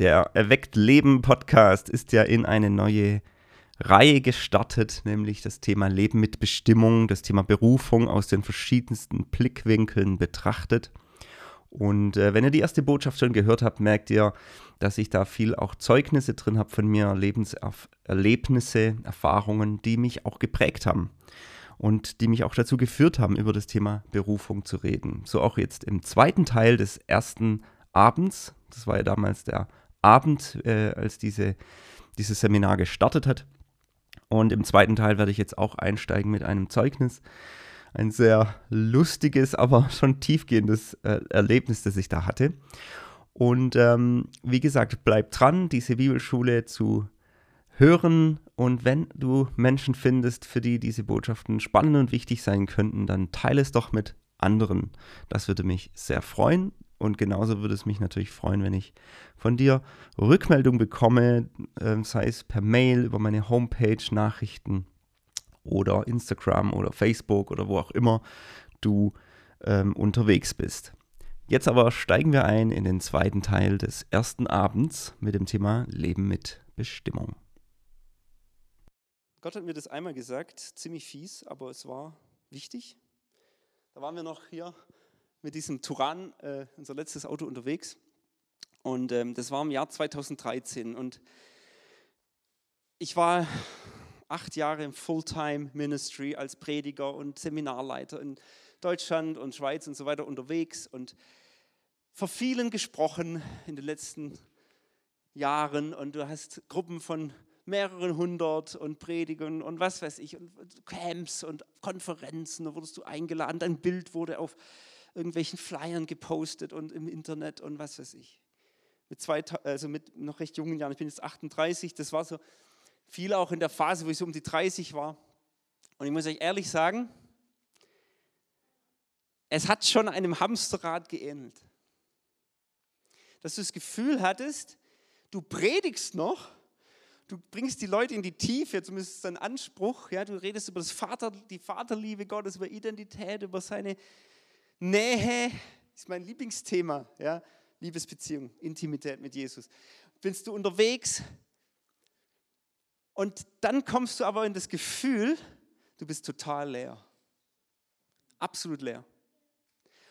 Der Erweckt Leben Podcast ist ja in eine neue Reihe gestartet, nämlich das Thema Leben mit Bestimmung, das Thema Berufung aus den verschiedensten Blickwinkeln betrachtet. Und äh, wenn ihr die erste Botschaft schon gehört habt, merkt ihr, dass ich da viel auch Zeugnisse drin habe von mir, Lebenserlebnisse, Erfahrungen, die mich auch geprägt haben und die mich auch dazu geführt haben, über das Thema Berufung zu reden. So auch jetzt im zweiten Teil des ersten Abends, das war ja damals der Abend, äh, als diese, dieses Seminar gestartet hat. Und im zweiten Teil werde ich jetzt auch einsteigen mit einem Zeugnis. Ein sehr lustiges, aber schon tiefgehendes äh, Erlebnis, das ich da hatte. Und ähm, wie gesagt, bleib dran, diese Bibelschule zu hören. Und wenn du Menschen findest, für die diese Botschaften spannend und wichtig sein könnten, dann teile es doch mit anderen. Das würde mich sehr freuen. Und genauso würde es mich natürlich freuen, wenn ich von dir Rückmeldung bekomme, äh, sei es per Mail, über meine Homepage, Nachrichten oder Instagram oder Facebook oder wo auch immer du ähm, unterwegs bist. Jetzt aber steigen wir ein in den zweiten Teil des ersten Abends mit dem Thema Leben mit Bestimmung. Gott hat mir das einmal gesagt, ziemlich fies, aber es war wichtig. Da waren wir noch hier mit diesem Turan, äh, unser letztes Auto unterwegs. Und ähm, das war im Jahr 2013. Und ich war acht Jahre im Fulltime Ministry als Prediger und Seminarleiter in Deutschland und Schweiz und so weiter unterwegs und vor vielen gesprochen in den letzten Jahren. Und du hast Gruppen von mehreren hundert und Predigern und was weiß ich, und Camps und Konferenzen, da wurdest du eingeladen, dein Bild wurde auf irgendwelchen Flyern gepostet und im Internet und was weiß ich. Mit, zwei, also mit noch recht jungen Jahren, ich bin jetzt 38, das war so viel auch in der Phase, wo ich so um die 30 war. Und ich muss euch ehrlich sagen, es hat schon einem Hamsterrad geähnelt. Dass du das Gefühl hattest, du predigst noch, du bringst die Leute in die Tiefe, zumindest ist dein Anspruch, ja, du redest über das Vater, die Vaterliebe Gottes, über Identität, über seine Nähe, ist mein Lieblingsthema, ja, Liebesbeziehung, Intimität mit Jesus. Bist du unterwegs und dann kommst du aber in das Gefühl, du bist total leer. Absolut leer.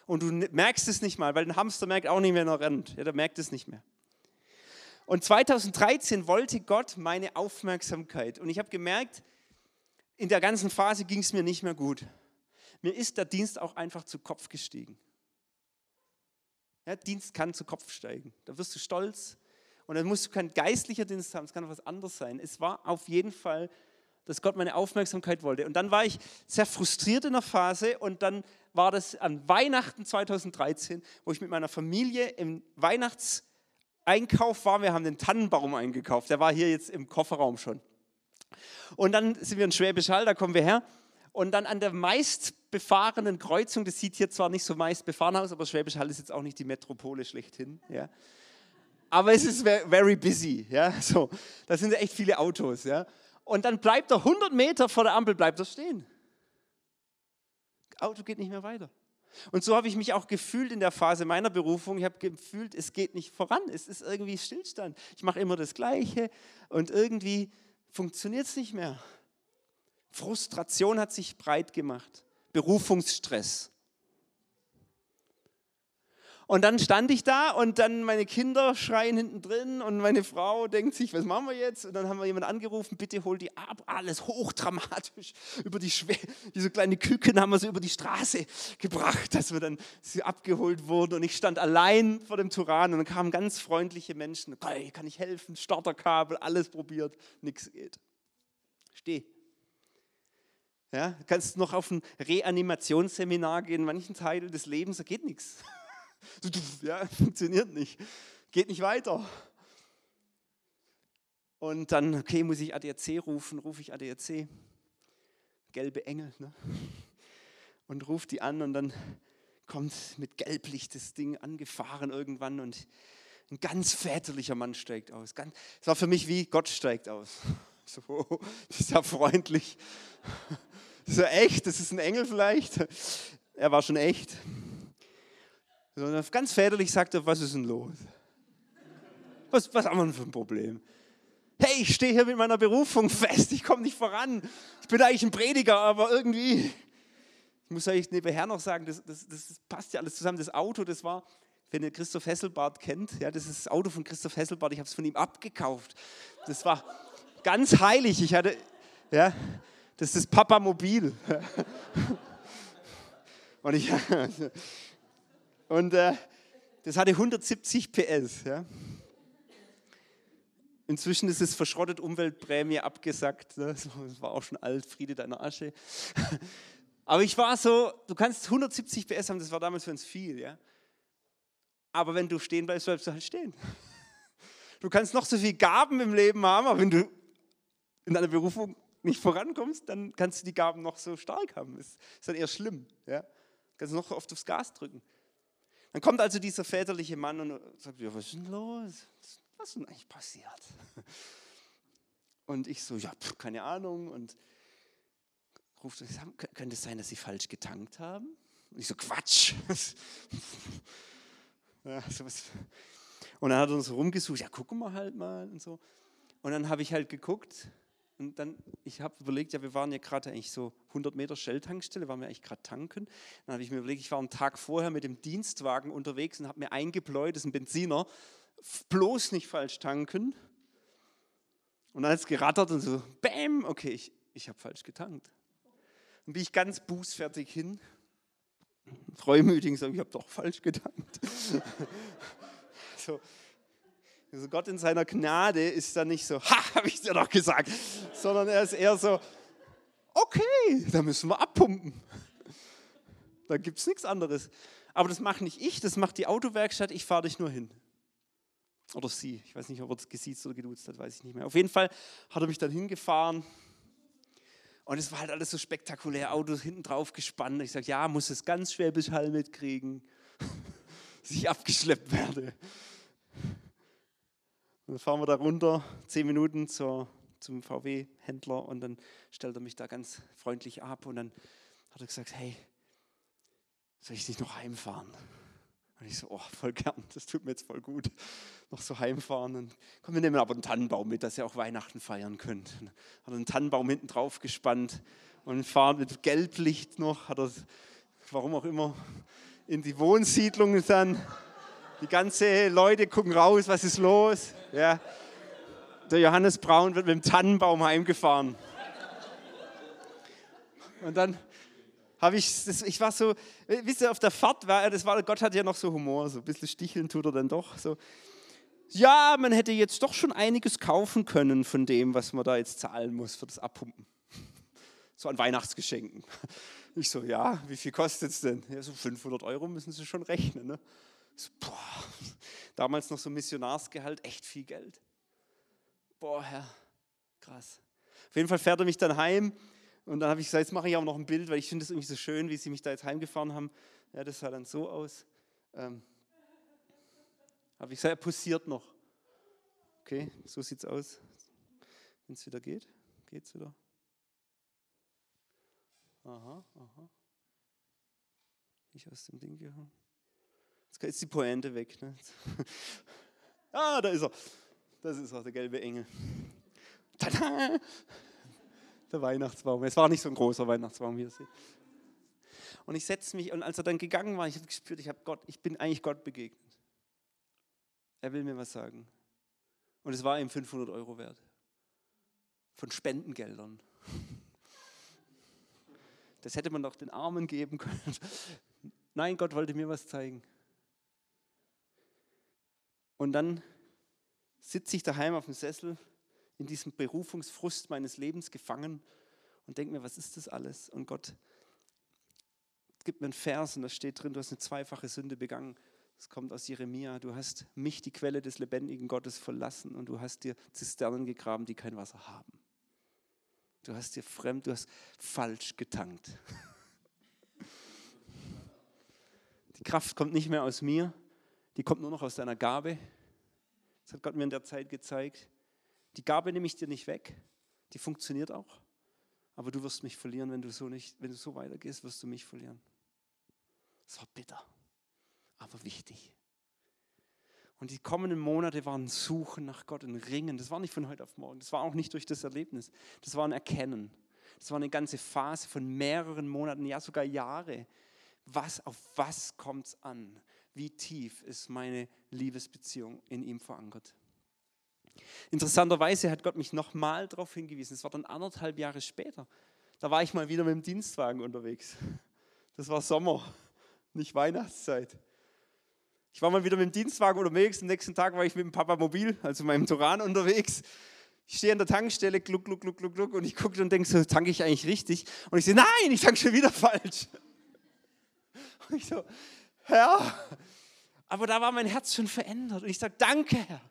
Und du merkst es nicht mal, weil ein Hamster merkt auch nicht mehr, wenn er rennt. Ja, der merkt es nicht mehr. Und 2013 wollte Gott meine Aufmerksamkeit. Und ich habe gemerkt, in der ganzen Phase ging es mir nicht mehr gut. Mir ist der Dienst auch einfach zu Kopf gestiegen. Ja, Dienst kann zu Kopf steigen. Da wirst du stolz und dann musst du kein geistlicher Dienst haben, es kann auch was anderes sein. Es war auf jeden Fall, dass Gott meine Aufmerksamkeit wollte. Und dann war ich sehr frustriert in der Phase und dann war das an Weihnachten 2013, wo ich mit meiner Familie im Weihnachtseinkauf war. Wir haben den Tannenbaum eingekauft. Der war hier jetzt im Kofferraum schon. Und dann sind wir in Schwäbisch Hall, da kommen wir her. Und dann an der meistbefahrenen Kreuzung, das sieht hier zwar nicht so meist befahren aus, aber Schwäbisch Hall ist jetzt auch nicht die Metropole schlechthin. Ja. Aber es ist very busy. Ja. So, da sind echt viele Autos. Ja. Und dann bleibt er 100 Meter vor der Ampel, bleibt er stehen. Auto geht nicht mehr weiter. Und so habe ich mich auch gefühlt in der Phase meiner Berufung. Ich habe gefühlt, es geht nicht voran. Es ist irgendwie Stillstand. Ich mache immer das Gleiche und irgendwie funktioniert es nicht mehr. Frustration hat sich breit gemacht, Berufungsstress. Und dann stand ich da und dann meine Kinder schreien hinten drin und meine Frau denkt sich, was machen wir jetzt? Und dann haben wir jemanden angerufen, bitte hol die ab, alles hochdramatisch. Über die Schwer diese kleine Küken haben wir so über die Straße gebracht, dass wir dann sie abgeholt wurden. Und ich stand allein vor dem Turan und dann kamen ganz freundliche Menschen. Okay, kann ich helfen? Starterkabel, alles probiert, nichts geht. Steh. Ja, du kannst noch auf ein Reanimationsseminar gehen, manchen Teil des Lebens, da geht nichts. Ja, funktioniert nicht, geht nicht weiter. Und dann, okay, muss ich ADAC rufen, rufe ich ADAC, gelbe Engel, ne? und rufe die an und dann kommt mit Gelblicht das Ding angefahren irgendwann und ein ganz väterlicher Mann steigt aus. Es war für mich wie Gott steigt aus. So, das ist ja freundlich. Ja echt, das ist ein Engel vielleicht. Er war schon echt. Sondern ganz väterlich sagt er, was ist denn los? Was, was haben wir denn für ein Problem? Hey, ich stehe hier mit meiner Berufung fest, ich komme nicht voran. Ich bin eigentlich ein Prediger, aber irgendwie, ich muss euch nebenher noch sagen, das, das, das passt ja alles zusammen. Das Auto, das war, wenn ihr Christoph Hesselbart kennt, ja, das ist das Auto von Christoph Hesselbart, ich habe es von ihm abgekauft. Das war ganz heilig. Ich hatte, ja, das ist das Papamobil. Und, ich, und äh, das hatte 170 PS. Ja. Inzwischen ist es verschrottet, Umweltprämie abgesackt. Ne? Das war auch schon alt, Friede deiner Asche. Aber ich war so, du kannst 170 PS haben, das war damals für uns viel. Ja. Aber wenn du stehen bleibst, bleibst du halt stehen. Du kannst noch so viele Gaben im Leben haben, aber wenn du in deiner Berufung nicht vorankommst, dann kannst du die Gaben noch so stark haben. Das ist dann eher schlimm. Ja? Kannst du noch oft aufs Gas drücken. Dann kommt also dieser väterliche Mann und sagt, ja, was ist denn los? Was ist denn eigentlich passiert? Und ich so, ja, pff, keine Ahnung. Und ruft, könnte es sein, dass Sie falsch getankt haben? Und ich so, Quatsch. ja, sowas. Und dann hat er uns rumgesucht, ja, gucken wir halt mal und so. Und dann habe ich halt geguckt und dann, ich habe überlegt, ja, wir waren ja gerade eigentlich so 100 Meter Shell-Tankstelle, waren wir eigentlich gerade tanken. Dann habe ich mir überlegt, ich war einen Tag vorher mit dem Dienstwagen unterwegs und habe mir eingebläut, das ist ein Benziner, bloß nicht falsch tanken. Und dann hat es gerattert und so, bäm, okay, ich, ich habe falsch getankt. Dann bin ich ganz bußfertig hin, freumütig und sage, ich habe doch falsch getankt. so, also Gott in seiner Gnade ist dann nicht so, ha, habe ich dir doch gesagt, sondern er ist eher so, okay, da müssen wir abpumpen. Da gibt es nichts anderes. Aber das mache nicht ich, das macht die Autowerkstatt, ich fahre dich nur hin. Oder sie, ich weiß nicht, ob er das gesiezt oder geduzt hat, weiß ich nicht mehr. Auf jeden Fall hat er mich dann hingefahren und es war halt alles so spektakulär, Autos hinten drauf gespannt. Ich sage, ja, muss es ganz Schwäbisch Hall mitkriegen, dass ich abgeschleppt werde. Dann fahren wir da runter, zehn Minuten zur, zum VW-Händler und dann stellt er mich da ganz freundlich ab und dann hat er gesagt, hey, soll ich dich noch heimfahren? Und ich so, oh, voll gern, das tut mir jetzt voll gut, noch so heimfahren. Und komm, wir nehmen aber einen Tannenbaum mit, dass ihr auch Weihnachten feiern könnt. Und hat einen Tannenbaum hinten drauf gespannt und fahren mit Gelblicht noch, hat er, warum auch immer, in die Wohnsiedlung dann die ganze Leute gucken raus, was ist los? Ja. Der Johannes Braun wird mit dem Tannenbaum heimgefahren. Und dann habe ich, das, ich war so, wisst ihr, auf der Fahrt war er, das war, Gott hat ja noch so Humor, so ein bisschen sticheln tut er dann doch. So. Ja, man hätte jetzt doch schon einiges kaufen können von dem, was man da jetzt zahlen muss für das Abpumpen. So an Weihnachtsgeschenken. Ich so, ja, wie viel kostet es denn? Ja, so 500 Euro müssen Sie schon rechnen. Ne? Boah, damals noch so Missionarsgehalt, echt viel Geld. Boah, Herr, krass. Auf jeden Fall fährt er mich dann heim und dann habe ich gesagt, jetzt mache ich auch noch ein Bild, weil ich finde es irgendwie so schön, wie sie mich da jetzt heimgefahren haben. Ja, das sah dann so aus. Ähm, habe ich gesagt, er posiert noch. Okay, so sieht es aus. Wenn es wieder geht, geht es wieder. Aha, aha. Nicht aus dem Ding gehauen. Jetzt ist die Pointe weg. Ne? ah, da ist er. Das ist auch der gelbe Engel. Tada! Der Weihnachtsbaum. Es war nicht so ein großer Weihnachtsbaum, wie ihr seht. Und ich setze mich, und als er dann gegangen war, ich habe gespürt, ich, hab Gott, ich bin eigentlich Gott begegnet. Er will mir was sagen. Und es war ihm 500 Euro wert. Von Spendengeldern. Das hätte man doch den Armen geben können. Nein, Gott wollte mir was zeigen. Und dann sitze ich daheim auf dem Sessel in diesem Berufungsfrust meines Lebens gefangen und denke mir, was ist das alles? Und Gott gibt mir einen Vers und da steht drin, du hast eine zweifache Sünde begangen. Das kommt aus Jeremia. Du hast mich, die Quelle des lebendigen Gottes, verlassen und du hast dir Zisternen gegraben, die kein Wasser haben. Du hast dir fremd, du hast falsch getankt. Die Kraft kommt nicht mehr aus mir, die kommt nur noch aus deiner Gabe. Das hat Gott mir in der Zeit gezeigt. Die Gabe nehme ich dir nicht weg, die funktioniert auch. Aber du wirst mich verlieren, wenn du so nicht, wenn du so weitergehst, wirst du mich verlieren. Das war bitter, aber wichtig. Und die kommenden Monate waren Suchen nach Gott und Ringen. Das war nicht von heute auf morgen. Das war auch nicht durch das Erlebnis. Das war ein Erkennen. Das war eine ganze Phase von mehreren Monaten, ja sogar Jahre. Was, auf was kommt es an? Wie tief ist meine Liebesbeziehung in ihm verankert? Interessanterweise hat Gott mich nochmal darauf hingewiesen. Es war dann anderthalb Jahre später. Da war ich mal wieder mit dem Dienstwagen unterwegs. Das war Sommer, nicht Weihnachtszeit. Ich war mal wieder mit dem Dienstwagen unterwegs. Am nächsten Tag war ich mit dem Papa Mobil, also meinem Turan unterwegs. Ich stehe an der Tankstelle, gluck, gluck, gluck, gluck, gluck, und ich gucke und denke so, tanke ich eigentlich richtig? Und ich sehe, nein, ich tanke schon wieder falsch. Und ich so, Herr, aber da war mein Herz schon verändert. Und ich sage, danke, Herr.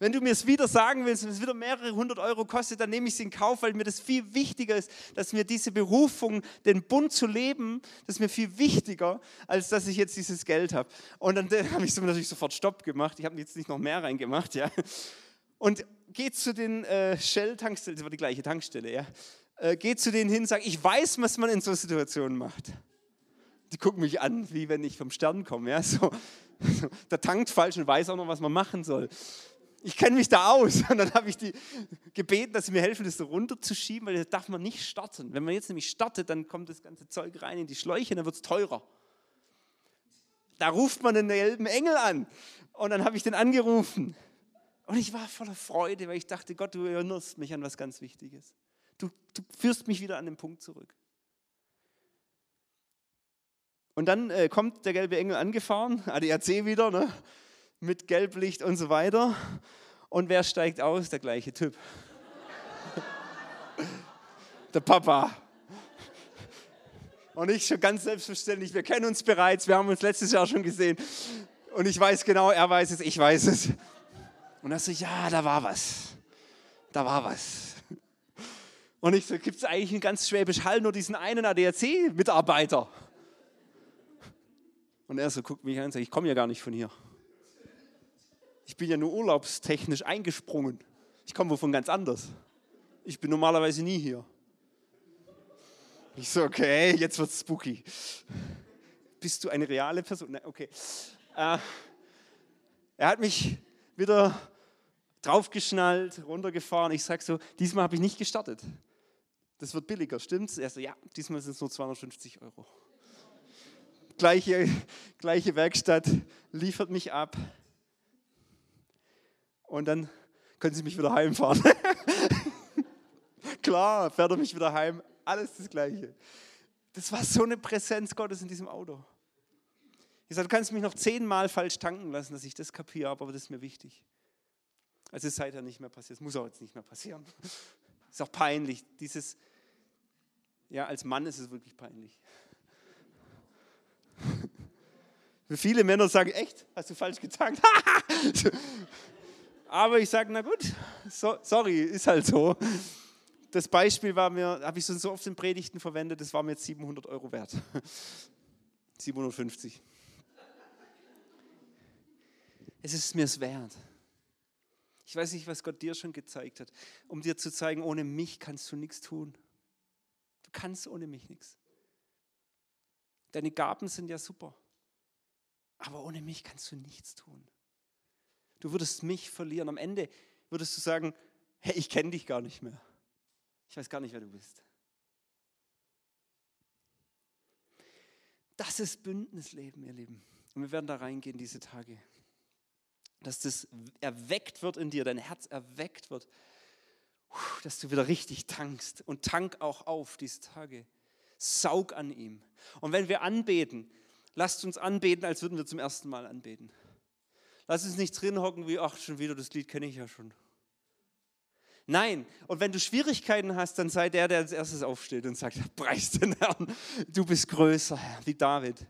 Wenn du mir es wieder sagen willst und es wieder mehrere hundert Euro kostet, dann nehme ich es in Kauf, weil mir das viel wichtiger ist, dass mir diese Berufung, den Bund zu leben, das ist mir viel wichtiger, als dass ich jetzt dieses Geld habe. Und dann habe ich natürlich sofort Stopp gemacht. Ich habe jetzt nicht noch mehr reingemacht, ja. Und geht zu den äh, Shell-Tankstellen, das war die gleiche Tankstelle, ja. Äh, zu denen hin, sagt, ich weiß, was man in so Situationen macht. Die gucken mich an, wie wenn ich vom Stern komme, ja. So, der tankt falsch und weiß auch noch, was man machen soll ich kenne mich da aus. Und dann habe ich die gebeten, dass sie mir helfen, das so runterzuschieben, weil das darf man nicht starten. Wenn man jetzt nämlich startet, dann kommt das ganze Zeug rein in die Schläuche, dann wird es teurer. Da ruft man den gelben Engel an. Und dann habe ich den angerufen. Und ich war voller Freude, weil ich dachte, Gott, du erinnerst mich an was ganz Wichtiges. Du, du führst mich wieder an den Punkt zurück. Und dann äh, kommt der gelbe Engel angefahren, ADAC wieder, ne? mit Gelblicht und so weiter. Und wer steigt aus? Der gleiche Typ. Der Papa. Und ich schon ganz selbstverständlich, wir kennen uns bereits, wir haben uns letztes Jahr schon gesehen. Und ich weiß genau, er weiß es, ich weiß es. Und er so, ja, da war was. Da war was. Und ich so, gibt es eigentlich in ganz Schwäbisch Hall nur diesen einen ADAC-Mitarbeiter? Und er so guckt mich an und sagt, ich komme ja gar nicht von hier. Ich bin ja nur urlaubstechnisch eingesprungen. Ich komme wovon ganz anders. Ich bin normalerweise nie hier. Ich so, okay, jetzt wird's spooky. Bist du eine reale Person? Nein, okay. Äh, er hat mich wieder draufgeschnallt, runtergefahren. Ich sage so, diesmal habe ich nicht gestartet. Das wird billiger, stimmt's? Er so, ja, diesmal sind es nur 250 Euro. Gleiche, gleiche Werkstatt liefert mich ab und dann können Sie mich wieder heimfahren. Klar, fährt er mich wieder heim, alles das Gleiche. Das war so eine Präsenz Gottes in diesem Auto. Ich sage, du kannst mich noch zehnmal falsch tanken lassen, dass ich das kapiere, aber das ist mir wichtig. Also es ist seither nicht mehr passiert, es muss auch jetzt nicht mehr passieren. Ist auch peinlich. Dieses, ja, als Mann ist es wirklich peinlich. Für viele Männer sagen, echt, hast du falsch getankt? Aber ich sage, na gut, so, sorry, ist halt so. Das Beispiel war mir, habe ich schon so oft in Predigten verwendet, das war mir jetzt 700 Euro wert. 750. Es ist mir es wert. Ich weiß nicht, was Gott dir schon gezeigt hat, um dir zu zeigen, ohne mich kannst du nichts tun. Du kannst ohne mich nichts. Deine Gaben sind ja super, aber ohne mich kannst du nichts tun. Du würdest mich verlieren. Am Ende würdest du sagen, hey, ich kenne dich gar nicht mehr. Ich weiß gar nicht, wer du bist. Das ist Bündnisleben, ihr Lieben. Und wir werden da reingehen diese Tage. Dass das erweckt wird in dir, dein Herz erweckt wird. Dass du wieder richtig tankst. Und tank auch auf diese Tage. Saug an ihm. Und wenn wir anbeten, lasst uns anbeten, als würden wir zum ersten Mal anbeten. Lass uns nicht drin hocken wie, ach, schon wieder, das Lied kenne ich ja schon. Nein, und wenn du Schwierigkeiten hast, dann sei der, der als erstes aufsteht und sagt, preis den Herrn, du bist größer, Herr, wie David.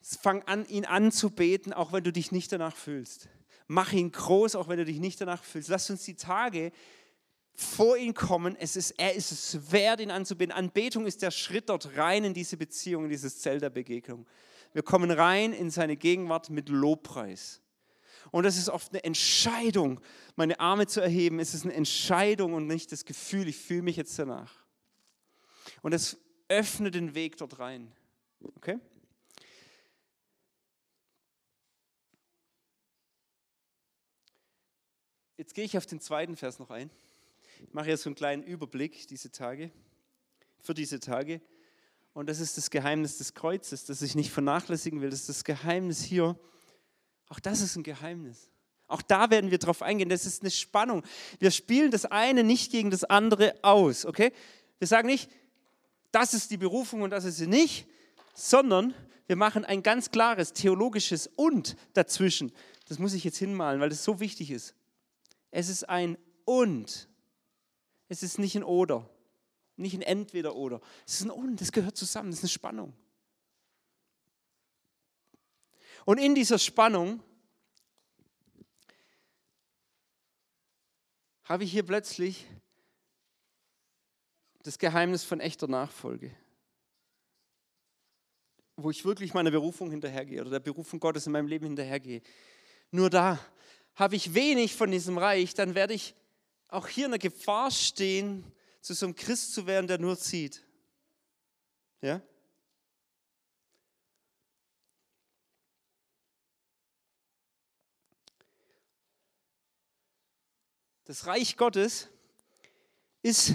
Fang an, ihn anzubeten, auch wenn du dich nicht danach fühlst. Mach ihn groß, auch wenn du dich nicht danach fühlst. Lass uns die Tage vor ihn kommen. Es ist, er ist es wert, ihn anzubeten. Anbetung ist der Schritt dort rein in diese Beziehung, in dieses Zelt der Begegnung. Wir kommen rein in seine Gegenwart mit Lobpreis. Und das ist oft eine Entscheidung, meine Arme zu erheben. Es ist eine Entscheidung und nicht das Gefühl, ich fühle mich jetzt danach. Und es öffnet den Weg dort rein. Okay? Jetzt gehe ich auf den zweiten Vers noch ein. Ich mache jetzt so einen kleinen Überblick diese Tage, für diese Tage. Und das ist das Geheimnis des Kreuzes, das ich nicht vernachlässigen will. Das ist das Geheimnis hier. Auch das ist ein Geheimnis. Auch da werden wir drauf eingehen. Das ist eine Spannung. Wir spielen das eine nicht gegen das andere aus. Okay? Wir sagen nicht, das ist die Berufung und das ist sie nicht, sondern wir machen ein ganz klares theologisches und dazwischen. Das muss ich jetzt hinmalen, weil das so wichtig ist. Es ist ein und. Es ist nicht ein oder. Nicht ein entweder oder. Es ist ein und. Das gehört zusammen. Das ist eine Spannung. Und in dieser Spannung habe ich hier plötzlich das Geheimnis von echter Nachfolge wo ich wirklich meiner Berufung hinterhergehe oder der Berufung Gottes in meinem Leben hinterhergehe. Nur da habe ich wenig von diesem Reich, dann werde ich auch hier in der Gefahr stehen, zu so einem Christ zu werden, der nur zieht. Ja? Das Reich Gottes ist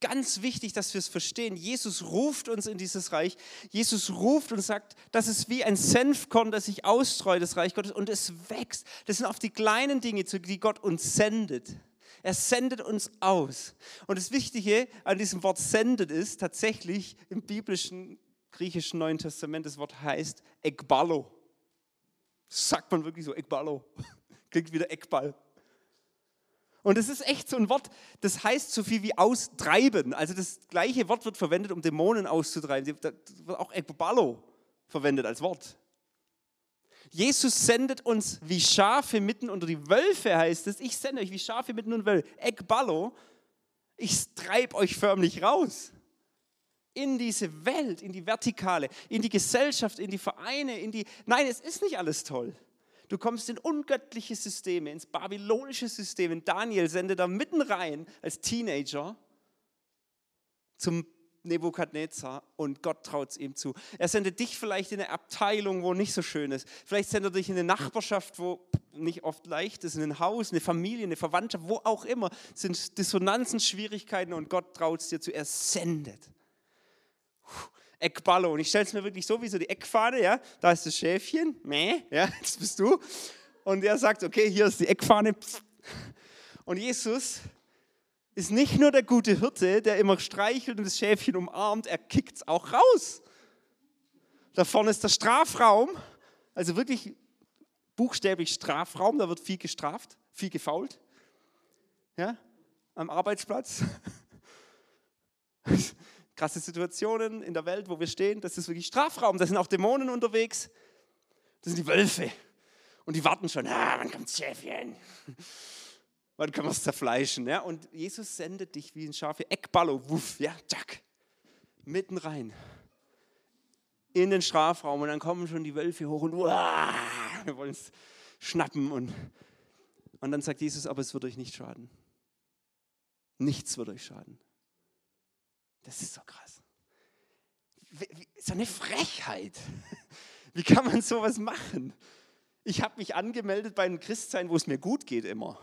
ganz wichtig, dass wir es verstehen. Jesus ruft uns in dieses Reich. Jesus ruft und sagt, das ist wie ein Senfkorn, das sich ausstreut, das Reich Gottes, und es wächst. Das sind auf die kleinen Dinge, die Gott uns sendet. Er sendet uns aus. Und das Wichtige an diesem Wort sendet ist tatsächlich im biblischen griechischen Neuen Testament, das Wort heißt Ekballo. sagt man wirklich so, Ekballo. Klingt wie der Eckball. Und es ist echt so ein Wort, das heißt so viel wie austreiben. Also das gleiche Wort wird verwendet, um Dämonen auszutreiben. Das wird auch Ekballo verwendet als Wort. Jesus sendet uns wie Schafe mitten unter die Wölfe, heißt es. Ich sende euch wie Schafe mitten unter die Wölfe. Ekballo, ich treibe euch förmlich raus. In diese Welt, in die Vertikale, in die Gesellschaft, in die Vereine, in die... Nein, es ist nicht alles toll. Du kommst in ungöttliche Systeme, ins babylonische System. Daniel sendet da mitten rein als Teenager zum Nebukadnezar und Gott traut es ihm zu. Er sendet dich vielleicht in eine Abteilung, wo nicht so schön ist. Vielleicht sendet er dich in eine Nachbarschaft, wo nicht oft leicht ist, in ein Haus, eine Familie, eine Verwandtschaft, wo auch immer. Es sind Dissonanzen, Schwierigkeiten und Gott traut es dir zu. Er sendet. Eckballo. Und ich stelle es mir wirklich so wie so die Eckfahne, ja, da ist das Schäfchen, meh, ja, das bist du. Und er sagt, okay, hier ist die Eckfahne. Und Jesus ist nicht nur der gute Hirte, der immer streichelt und das Schäfchen umarmt, er kickt es auch raus. Da vorne ist der Strafraum, also wirklich buchstäblich Strafraum, da wird viel gestraft, viel gefault. Ja, am Arbeitsplatz krasse Situationen in der Welt, wo wir stehen. Das ist wirklich Strafraum. Da sind auch Dämonen unterwegs. Das sind die Wölfe. Und die warten schon, ah, wann kommt das Schäfchen? Wann können wir es zerfleischen? Ja? Und Jesus sendet dich wie ein Schafe, Eckballo, wuff, ja, zack, mitten rein. In den Strafraum. Und dann kommen schon die Wölfe hoch und uah, wir wollen es schnappen. Und, und dann sagt Jesus, aber es wird euch nicht schaden. Nichts wird euch schaden. Das ist so krass. So eine Frechheit. Wie kann man sowas machen? Ich habe mich angemeldet bei einem Christsein, wo es mir gut geht immer.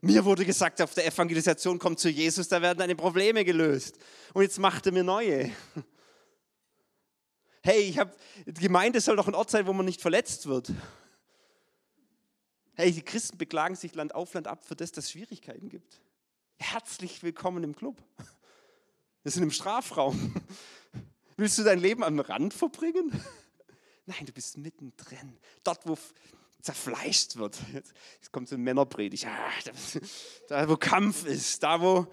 Mir wurde gesagt, auf der Evangelisation kommt zu Jesus, da werden deine Probleme gelöst. Und jetzt macht er mir neue. Hey, ich habe, die Gemeinde soll doch ein Ort sein, wo man nicht verletzt wird. Hey, die Christen beklagen sich Land auf, Land ab, für das es Schwierigkeiten gibt. Herzlich willkommen im Club. Wir sind im Strafraum. Willst du dein Leben am Rand verbringen? Nein, du bist mittendrin. Dort, wo zerfleischt wird. Jetzt kommt so ein Männerpredigt. Ah, da, wo Kampf ist, da, wo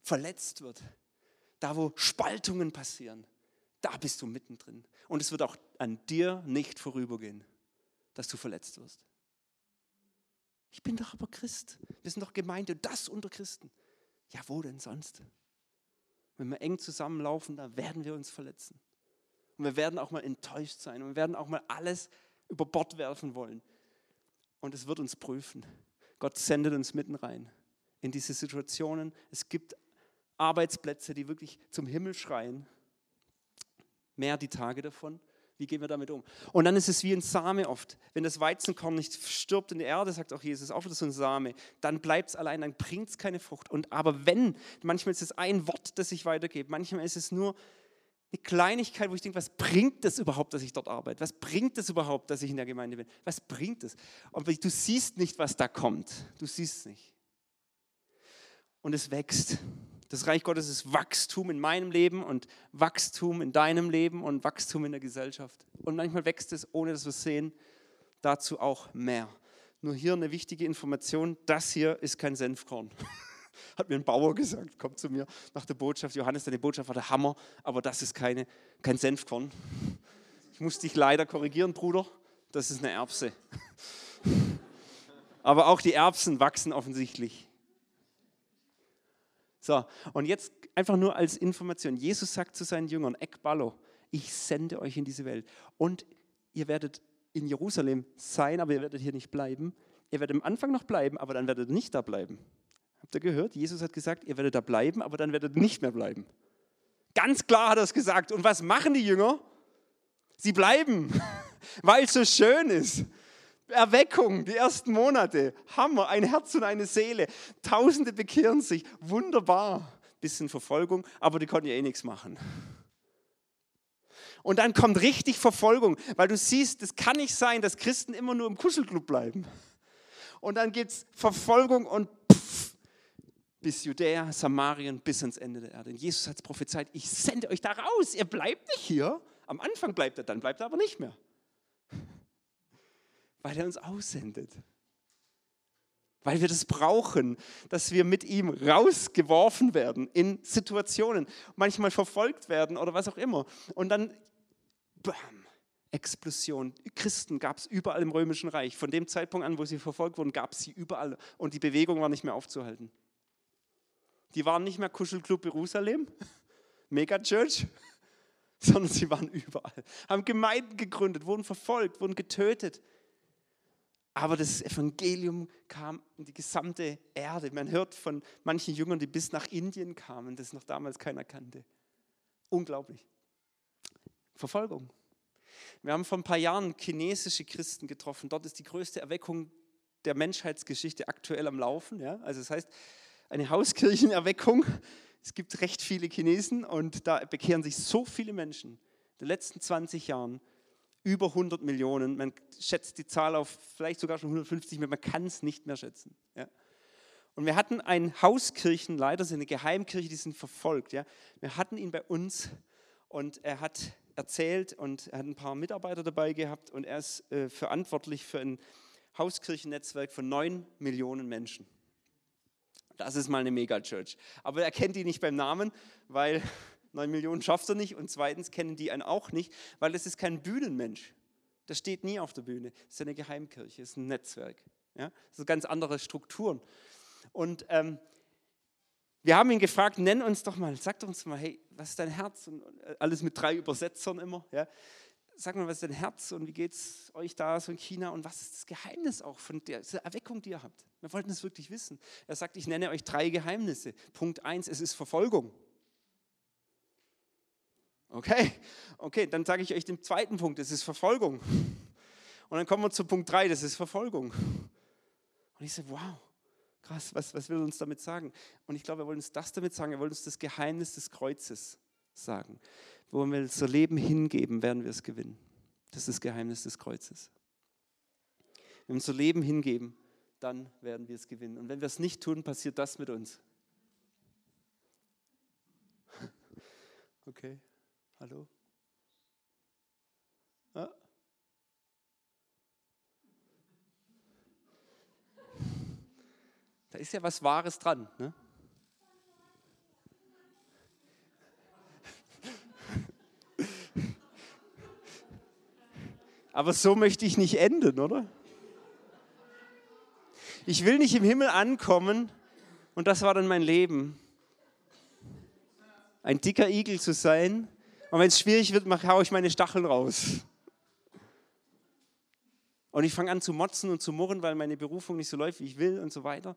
verletzt wird, da, wo Spaltungen passieren, da bist du mittendrin. Und es wird auch an dir nicht vorübergehen, dass du verletzt wirst. Ich bin doch aber Christ. Wir sind doch Gemeinde, das unter Christen. Ja, wo denn sonst? Wenn wir eng zusammenlaufen, da werden wir uns verletzen. Und wir werden auch mal enttäuscht sein und wir werden auch mal alles über Bord werfen wollen. Und es wird uns prüfen. Gott sendet uns mitten rein in diese Situationen. Es gibt Arbeitsplätze, die wirklich zum Himmel schreien. Mehr die Tage davon, wie gehen wir damit um? Und dann ist es wie ein Same oft. Wenn das Weizenkorn nicht stirbt in der Erde, sagt auch Jesus, auch wieder so ein Same, dann bleibt es allein, dann bringt es keine Frucht. Und aber wenn, manchmal ist es ein Wort, das ich weitergebe, manchmal ist es nur eine Kleinigkeit, wo ich denke, was bringt das überhaupt, dass ich dort arbeite? Was bringt das überhaupt, dass ich in der Gemeinde bin? Was bringt es? Und du siehst nicht, was da kommt. Du siehst es nicht. Und es wächst. Das Reich Gottes ist Wachstum in meinem Leben und Wachstum in deinem Leben und Wachstum in der Gesellschaft. Und manchmal wächst es, ohne dass wir es sehen, dazu auch mehr. Nur hier eine wichtige Information, das hier ist kein Senfkorn. hat mir ein Bauer gesagt, kommt zu mir nach der Botschaft, Johannes, deine Botschaft war der Hammer, aber das ist keine, kein Senfkorn. Ich muss dich leider korrigieren, Bruder, das ist eine Erbse. Aber auch die Erbsen wachsen offensichtlich. So, und jetzt einfach nur als Information. Jesus sagt zu seinen Jüngern, Ekballo, ich sende euch in diese Welt. Und ihr werdet in Jerusalem sein, aber ihr werdet hier nicht bleiben. Ihr werdet am Anfang noch bleiben, aber dann werdet ihr nicht da bleiben. Habt ihr gehört? Jesus hat gesagt, ihr werdet da bleiben, aber dann werdet ihr nicht mehr bleiben. Ganz klar hat er es gesagt. Und was machen die Jünger? Sie bleiben, weil es so schön ist. Erweckung, die ersten Monate, Hammer, ein Herz und eine Seele. Tausende bekehren sich, wunderbar. Bisschen Verfolgung, aber die konnten ja eh nichts machen. Und dann kommt richtig Verfolgung, weil du siehst, es kann nicht sein, dass Christen immer nur im Kuschelclub bleiben. Und dann gibt es Verfolgung und bis Judäa, Samarien, bis ans Ende der Erde. Und Jesus hat prophezeit, ich sende euch da raus, ihr bleibt nicht hier. Am Anfang bleibt er, dann bleibt er aber nicht mehr. Weil er uns aussendet. Weil wir das brauchen, dass wir mit ihm rausgeworfen werden in Situationen, manchmal verfolgt werden oder was auch immer. Und dann, bam, Explosion. Christen gab es überall im Römischen Reich. Von dem Zeitpunkt an, wo sie verfolgt wurden, gab es sie überall. Und die Bewegung war nicht mehr aufzuhalten. Die waren nicht mehr Kuschelclub Jerusalem, Megachurch, sondern sie waren überall. Haben Gemeinden gegründet, wurden verfolgt, wurden getötet. Aber das Evangelium kam in die gesamte Erde. Man hört von manchen Jüngern, die bis nach Indien kamen, das noch damals keiner kannte. Unglaublich. Verfolgung. Wir haben vor ein paar Jahren chinesische Christen getroffen. Dort ist die größte Erweckung der Menschheitsgeschichte aktuell am Laufen. Ja? Also das heißt, eine Hauskirchenerweckung. Es gibt recht viele Chinesen und da bekehren sich so viele Menschen in den letzten 20 Jahren. Über 100 Millionen. Man schätzt die Zahl auf vielleicht sogar schon 150, man kann es nicht mehr schätzen. Ja. Und wir hatten einen Hauskirchenleiter, eine Geheimkirche, die sind verfolgt. Ja. Wir hatten ihn bei uns und er hat erzählt und er hat ein paar Mitarbeiter dabei gehabt und er ist äh, verantwortlich für ein Hauskirchennetzwerk von 9 Millionen Menschen. Das ist mal eine Megachurch. Aber er kennt die nicht beim Namen, weil 9 Millionen schafft er nicht. Und zweitens kennen die einen auch nicht, weil es ist kein Bühnenmensch. Das steht nie auf der Bühne. Das ist eine Geheimkirche, das ist ein Netzwerk. Ja? Das sind ganz andere Strukturen. Und ähm, wir haben ihn gefragt, nenn uns doch mal, sag uns mal, hey, was ist dein Herz? Und äh, alles mit drei Übersetzern immer. Ja? Sag mal, was ist dein Herz und wie geht es euch da so in China und was ist das Geheimnis auch von der Erweckung, die ihr habt? Wir wollten es wirklich wissen. Er sagt, ich nenne euch drei Geheimnisse. Punkt eins, es ist Verfolgung. Okay, okay, dann sage ich euch den zweiten Punkt, es ist Verfolgung. Und dann kommen wir zu Punkt drei, das ist Verfolgung. Und ich sage, wow, krass, was, was will er uns damit sagen? Und ich glaube, er wollte uns das damit sagen, er wollte uns das Geheimnis des Kreuzes sagen wo wir unser Leben hingeben, werden wir es gewinnen. Das ist das Geheimnis des Kreuzes. Wenn wir unser Leben hingeben, dann werden wir es gewinnen. Und wenn wir es nicht tun, passiert das mit uns. Okay, hallo? Ja? Da ist ja was Wahres dran. Ne? Aber so möchte ich nicht enden, oder? Ich will nicht im Himmel ankommen und das war dann mein Leben. Ein dicker Igel zu sein und wenn es schwierig wird, haue ich meine Stacheln raus. Und ich fange an zu motzen und zu murren, weil meine Berufung nicht so läuft, wie ich will und so weiter.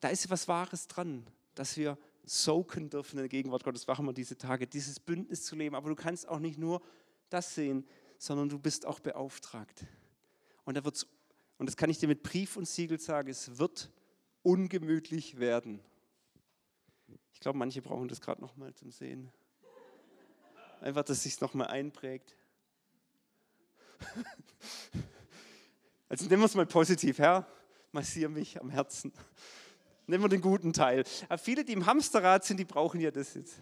Da ist was Wahres dran, dass wir soaken dürfen in der Gegenwart Gottes. Machen wir diese Tage, dieses Bündnis zu leben. Aber du kannst auch nicht nur das sehen, sondern du bist auch beauftragt. Und, da wird's, und das kann ich dir mit Brief und Siegel sagen, es wird ungemütlich werden. Ich glaube, manche brauchen das gerade nochmal zum Sehen. Einfach, dass sich es nochmal einprägt. Also nehmen wir es mal positiv, Herr, massiere mich am Herzen. Nehmen wir den guten Teil. Aber viele, die im Hamsterrad sind, die brauchen ja das jetzt.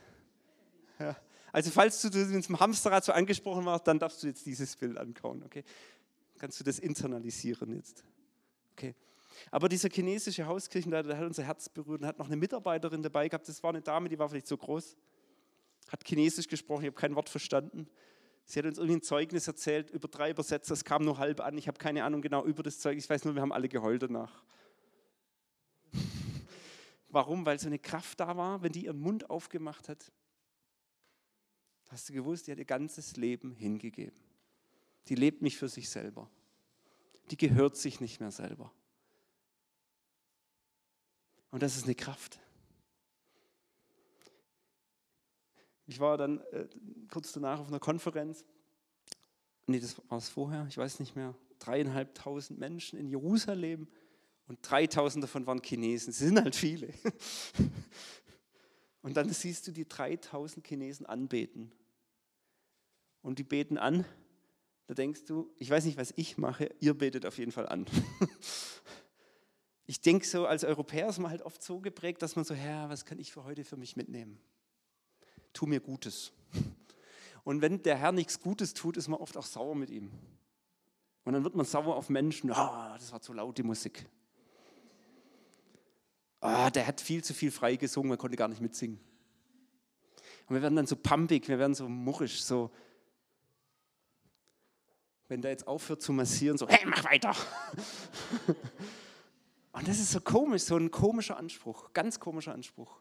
Ja. Also falls du im Hamsterrad so angesprochen warst, dann darfst du jetzt dieses Bild ankauen, okay? Kannst du das internalisieren jetzt. Okay. Aber dieser chinesische Hauskirchenleiter, der hat unser Herz berührt und hat noch eine Mitarbeiterin dabei gehabt. Das war eine Dame, die war vielleicht so groß, hat Chinesisch gesprochen, ich habe kein Wort verstanden. Sie hat uns irgendwie ein Zeugnis erzählt über drei Übersetzer, es kam nur halb an. Ich habe keine Ahnung genau über das Zeugnis, ich weiß nur, wir haben alle geheult danach. Warum? Weil so eine Kraft da war, wenn die ihren Mund aufgemacht hat. Hast du gewusst, die hat ihr ganzes Leben hingegeben. Die lebt nicht für sich selber. Die gehört sich nicht mehr selber. Und das ist eine Kraft. Ich war dann äh, kurz danach auf einer Konferenz. Nee, das war es vorher, ich weiß nicht mehr. Dreieinhalbtausend Menschen in Jerusalem und 3000 davon waren Chinesen. Es sind halt viele. Und dann siehst du die 3000 Chinesen anbeten. Und die beten an. Da denkst du, ich weiß nicht, was ich mache, ihr betet auf jeden Fall an. Ich denke so, als Europäer ist man halt oft so geprägt, dass man so, Herr, was kann ich für heute für mich mitnehmen? Tu mir Gutes. Und wenn der Herr nichts Gutes tut, ist man oft auch sauer mit ihm. Und dann wird man sauer auf Menschen, ah, das war zu laut, die Musik ah, der hat viel zu viel frei gesungen, man konnte gar nicht mitsingen. Und wir werden dann so pumpig, wir werden so murrisch, so, wenn der jetzt aufhört zu massieren, so, hey, mach weiter. Und das ist so komisch, so ein komischer Anspruch, ganz komischer Anspruch.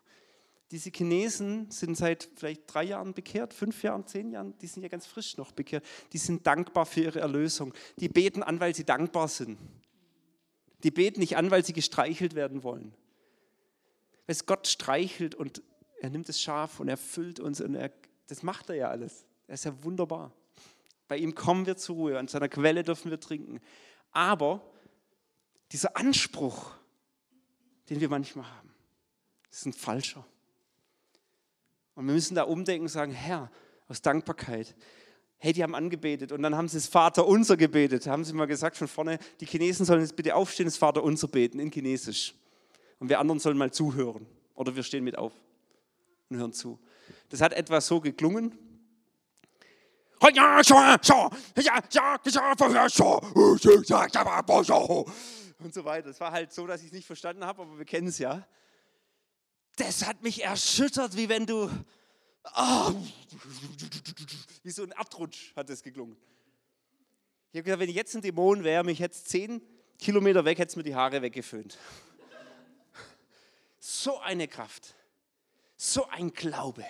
Diese Chinesen sind seit vielleicht drei Jahren bekehrt, fünf Jahren, zehn Jahren, die sind ja ganz frisch noch bekehrt. Die sind dankbar für ihre Erlösung. Die beten an, weil sie dankbar sind. Die beten nicht an, weil sie gestreichelt werden wollen. Weißt, Gott streichelt und er nimmt das Schaf und er füllt uns und er, das macht er ja alles. Er ist ja wunderbar. Bei ihm kommen wir zur Ruhe, an seiner Quelle dürfen wir trinken. Aber dieser Anspruch, den wir manchmal haben, ist ein falscher. Und wir müssen da umdenken und sagen, Herr, aus Dankbarkeit, hey, die haben angebetet und dann haben sie das Vater unser gebetet. Da haben sie mal gesagt von vorne, die Chinesen sollen jetzt bitte aufstehen, das Vater unser beten in Chinesisch und wir anderen sollen mal zuhören. Oder wir stehen mit auf und hören zu. Das hat etwa so geklungen. Und so weiter. Das war halt so, dass ich es nicht verstanden habe, aber wir kennen es ja. Das hat mich erschüttert, wie wenn du. Oh, wie so ein Erdrutsch hat es geklungen. Ich habe gesagt, wenn ich jetzt ein Dämon wäre, mich jetzt zehn Kilometer weg, hätte es mir die Haare weggeföhnt. So eine Kraft, so ein Glaube.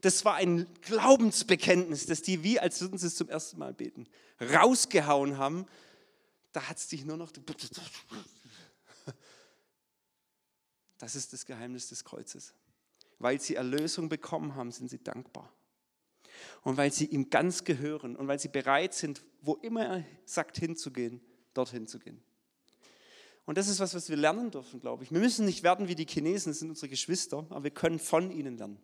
Das war ein Glaubensbekenntnis, das die, wie als würden sie es zum ersten Mal beten, rausgehauen haben. Da hat es dich nur noch. Das ist das Geheimnis des Kreuzes. Weil sie Erlösung bekommen haben, sind sie dankbar. Und weil sie ihm ganz gehören und weil sie bereit sind, wo immer er sagt hinzugehen, dorthin zu gehen. Und das ist was, was wir lernen dürfen, glaube ich. Wir müssen nicht werden wie die Chinesen, das sind unsere Geschwister, aber wir können von ihnen lernen.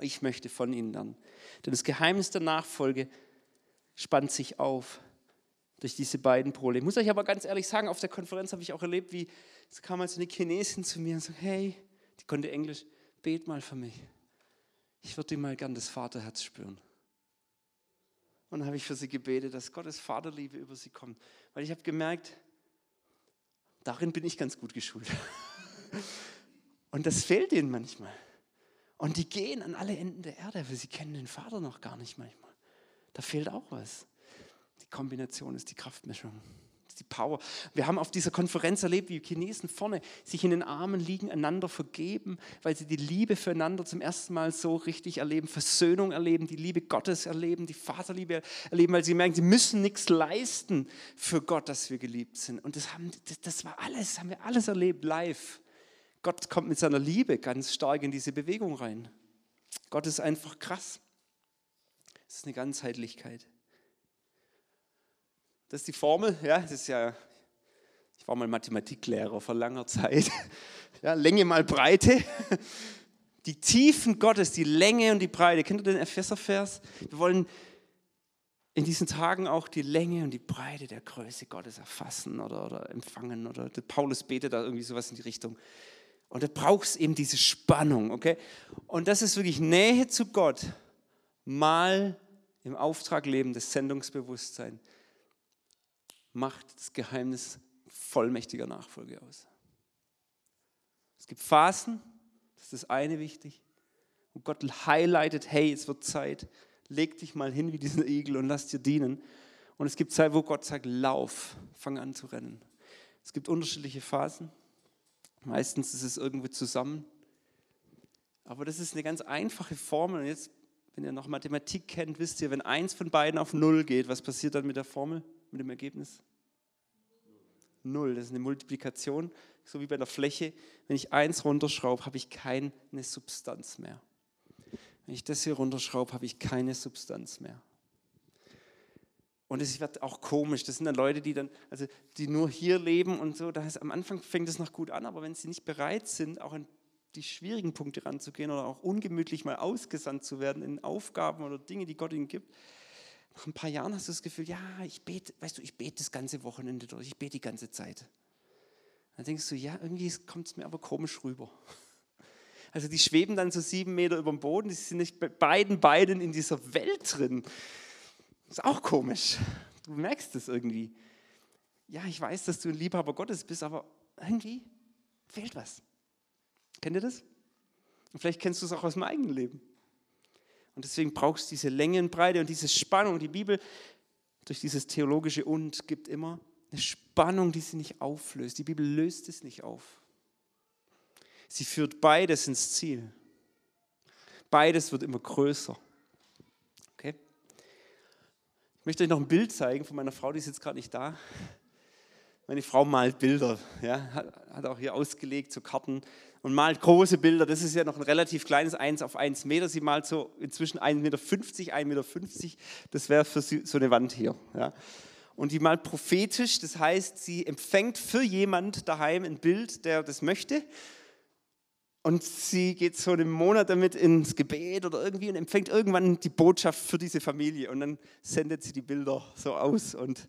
Ich möchte von ihnen lernen. Denn das Geheimnis der Nachfolge spannt sich auf durch diese beiden Pole. Ich muss euch aber ganz ehrlich sagen, auf der Konferenz habe ich auch erlebt, wie es kam also eine Chinesin zu mir und sagte, hey, die konnte Englisch, bet mal für mich. Ich würde mal gern das Vaterherz spüren. Und dann habe ich für sie gebetet, dass Gottes Vaterliebe über sie kommt. Weil ich habe gemerkt, Darin bin ich ganz gut geschult. Und das fehlt ihnen manchmal. Und die gehen an alle Enden der Erde, weil sie kennen den Vater noch gar nicht manchmal. Da fehlt auch was. Die Kombination ist die Kraftmischung die Power. Wir haben auf dieser Konferenz erlebt, wie Chinesen vorne sich in den Armen liegen, einander vergeben, weil sie die Liebe füreinander zum ersten Mal so richtig erleben, Versöhnung erleben, die Liebe Gottes erleben, die Vaterliebe erleben, weil sie merken, sie müssen nichts leisten für Gott, dass wir geliebt sind. Und das, haben, das, das war alles, haben wir alles erlebt, live. Gott kommt mit seiner Liebe ganz stark in diese Bewegung rein. Gott ist einfach krass. Es ist eine Ganzheitlichkeit. Das ist die Formel, ja, das ist ja, ich war mal Mathematiklehrer vor langer Zeit. Ja, Länge mal Breite. Die Tiefen Gottes, die Länge und die Breite. Kennt ihr den Epheser-Vers? Wir wollen in diesen Tagen auch die Länge und die Breite der Größe Gottes erfassen oder, oder empfangen. Oder Paulus betet da irgendwie sowas in die Richtung. Und da braucht es eben diese Spannung, okay? Und das ist wirklich Nähe zu Gott, mal im Auftrag leben, das Sendungsbewusstsein, macht das Geheimnis vollmächtiger Nachfolge aus. Es gibt Phasen, das ist das eine wichtig, und Gott highlightet, hey, es wird Zeit, leg dich mal hin wie diesen Igel und lass dir dienen. Und es gibt Zeit, wo Gott sagt, lauf, fang an zu rennen. Es gibt unterschiedliche Phasen. Meistens ist es irgendwie zusammen. Aber das ist eine ganz einfache Formel. Und jetzt, wenn ihr noch Mathematik kennt, wisst ihr, wenn eins von beiden auf Null geht, was passiert dann mit der Formel, mit dem Ergebnis? Null. Das ist eine Multiplikation, so wie bei der Fläche. Wenn ich eins runterschraube, habe ich keine Substanz mehr. Wenn ich das hier runterschraube, habe ich keine Substanz mehr. Und es wird auch komisch. Das sind dann Leute, die dann, also die nur hier leben und so. Da heißt, am Anfang fängt es noch gut an, aber wenn sie nicht bereit sind, auch an die schwierigen Punkte ranzugehen oder auch ungemütlich mal ausgesandt zu werden in Aufgaben oder Dinge, die Gott ihnen gibt, nach ein paar Jahren hast du das Gefühl, ja, ich bete, weißt du, ich bete das ganze Wochenende durch, ich bete die ganze Zeit. Dann denkst du, ja, irgendwie kommt es mir aber komisch rüber. Also die schweben dann so sieben Meter über dem Boden, die sind nicht bei beiden Beinen in dieser Welt drin. Ist auch komisch. Du merkst es irgendwie. Ja, ich weiß, dass du ein Liebhaber Gottes bist, aber irgendwie fehlt was. Kennt ihr das? Und vielleicht kennst du es auch aus dem eigenen Leben. Und deswegen brauchst du diese Länge und Breite und diese Spannung. Die Bibel durch dieses theologische Und gibt immer eine Spannung, die sie nicht auflöst. Die Bibel löst es nicht auf. Sie führt beides ins Ziel. Beides wird immer größer. Okay? Ich möchte euch noch ein Bild zeigen von meiner Frau, die ist jetzt gerade nicht da. Meine Frau malt Bilder, ja, hat auch hier ausgelegt, so Karten und malt große Bilder. Das ist ja noch ein relativ kleines 1 auf 1 Meter. Sie malt so inzwischen 1,50 Meter, 1,50 Meter. Das wäre für sie so eine Wand hier. Ja. Und die malt prophetisch, das heißt, sie empfängt für jemand daheim ein Bild, der das möchte. Und sie geht so einen Monat damit ins Gebet oder irgendwie und empfängt irgendwann die Botschaft für diese Familie. Und dann sendet sie die Bilder so aus. Und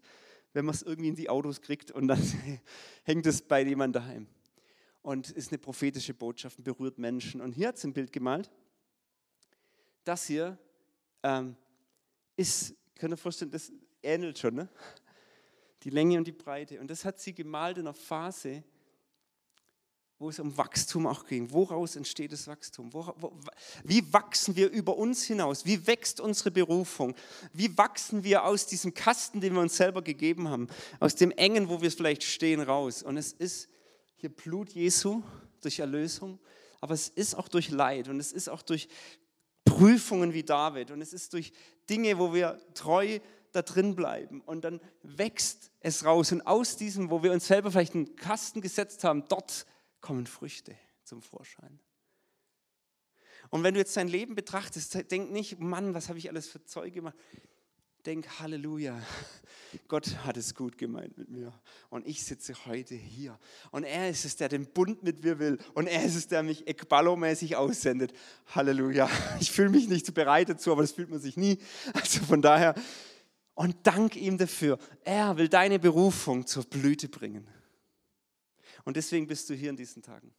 wenn man es irgendwie in die Autos kriegt und dann hängt es bei jemand daheim und ist eine prophetische Botschaft und berührt Menschen. Und hier hat sie ein Bild gemalt. Das hier ähm, ist, könnt ihr vorstellen, das ähnelt schon, ne? die Länge und die Breite. Und das hat sie gemalt in einer Phase, wo es um Wachstum auch ging. Woraus entsteht das Wachstum? Wo, wo, wie wachsen wir über uns hinaus? Wie wächst unsere Berufung? Wie wachsen wir aus diesem Kasten, den wir uns selber gegeben haben, aus dem Engen, wo wir vielleicht stehen, raus? Und es ist hier Blut Jesu durch Erlösung, aber es ist auch durch Leid und es ist auch durch Prüfungen wie David und es ist durch Dinge, wo wir treu da drin bleiben und dann wächst es raus und aus diesem, wo wir uns selber vielleicht einen Kasten gesetzt haben, dort kommen Früchte zum Vorschein. Und wenn du jetzt dein Leben betrachtest, denk nicht, Mann, was habe ich alles für Zeug gemacht denke, Halleluja, Gott hat es gut gemeint mit mir. Und ich sitze heute hier. Und er ist es, der den Bund mit mir will. Und er ist es, der mich ekballo-mäßig aussendet. Halleluja. Ich fühle mich nicht bereit dazu, aber das fühlt man sich nie. Also von daher, und dank ihm dafür. Er will deine Berufung zur Blüte bringen. Und deswegen bist du hier in diesen Tagen.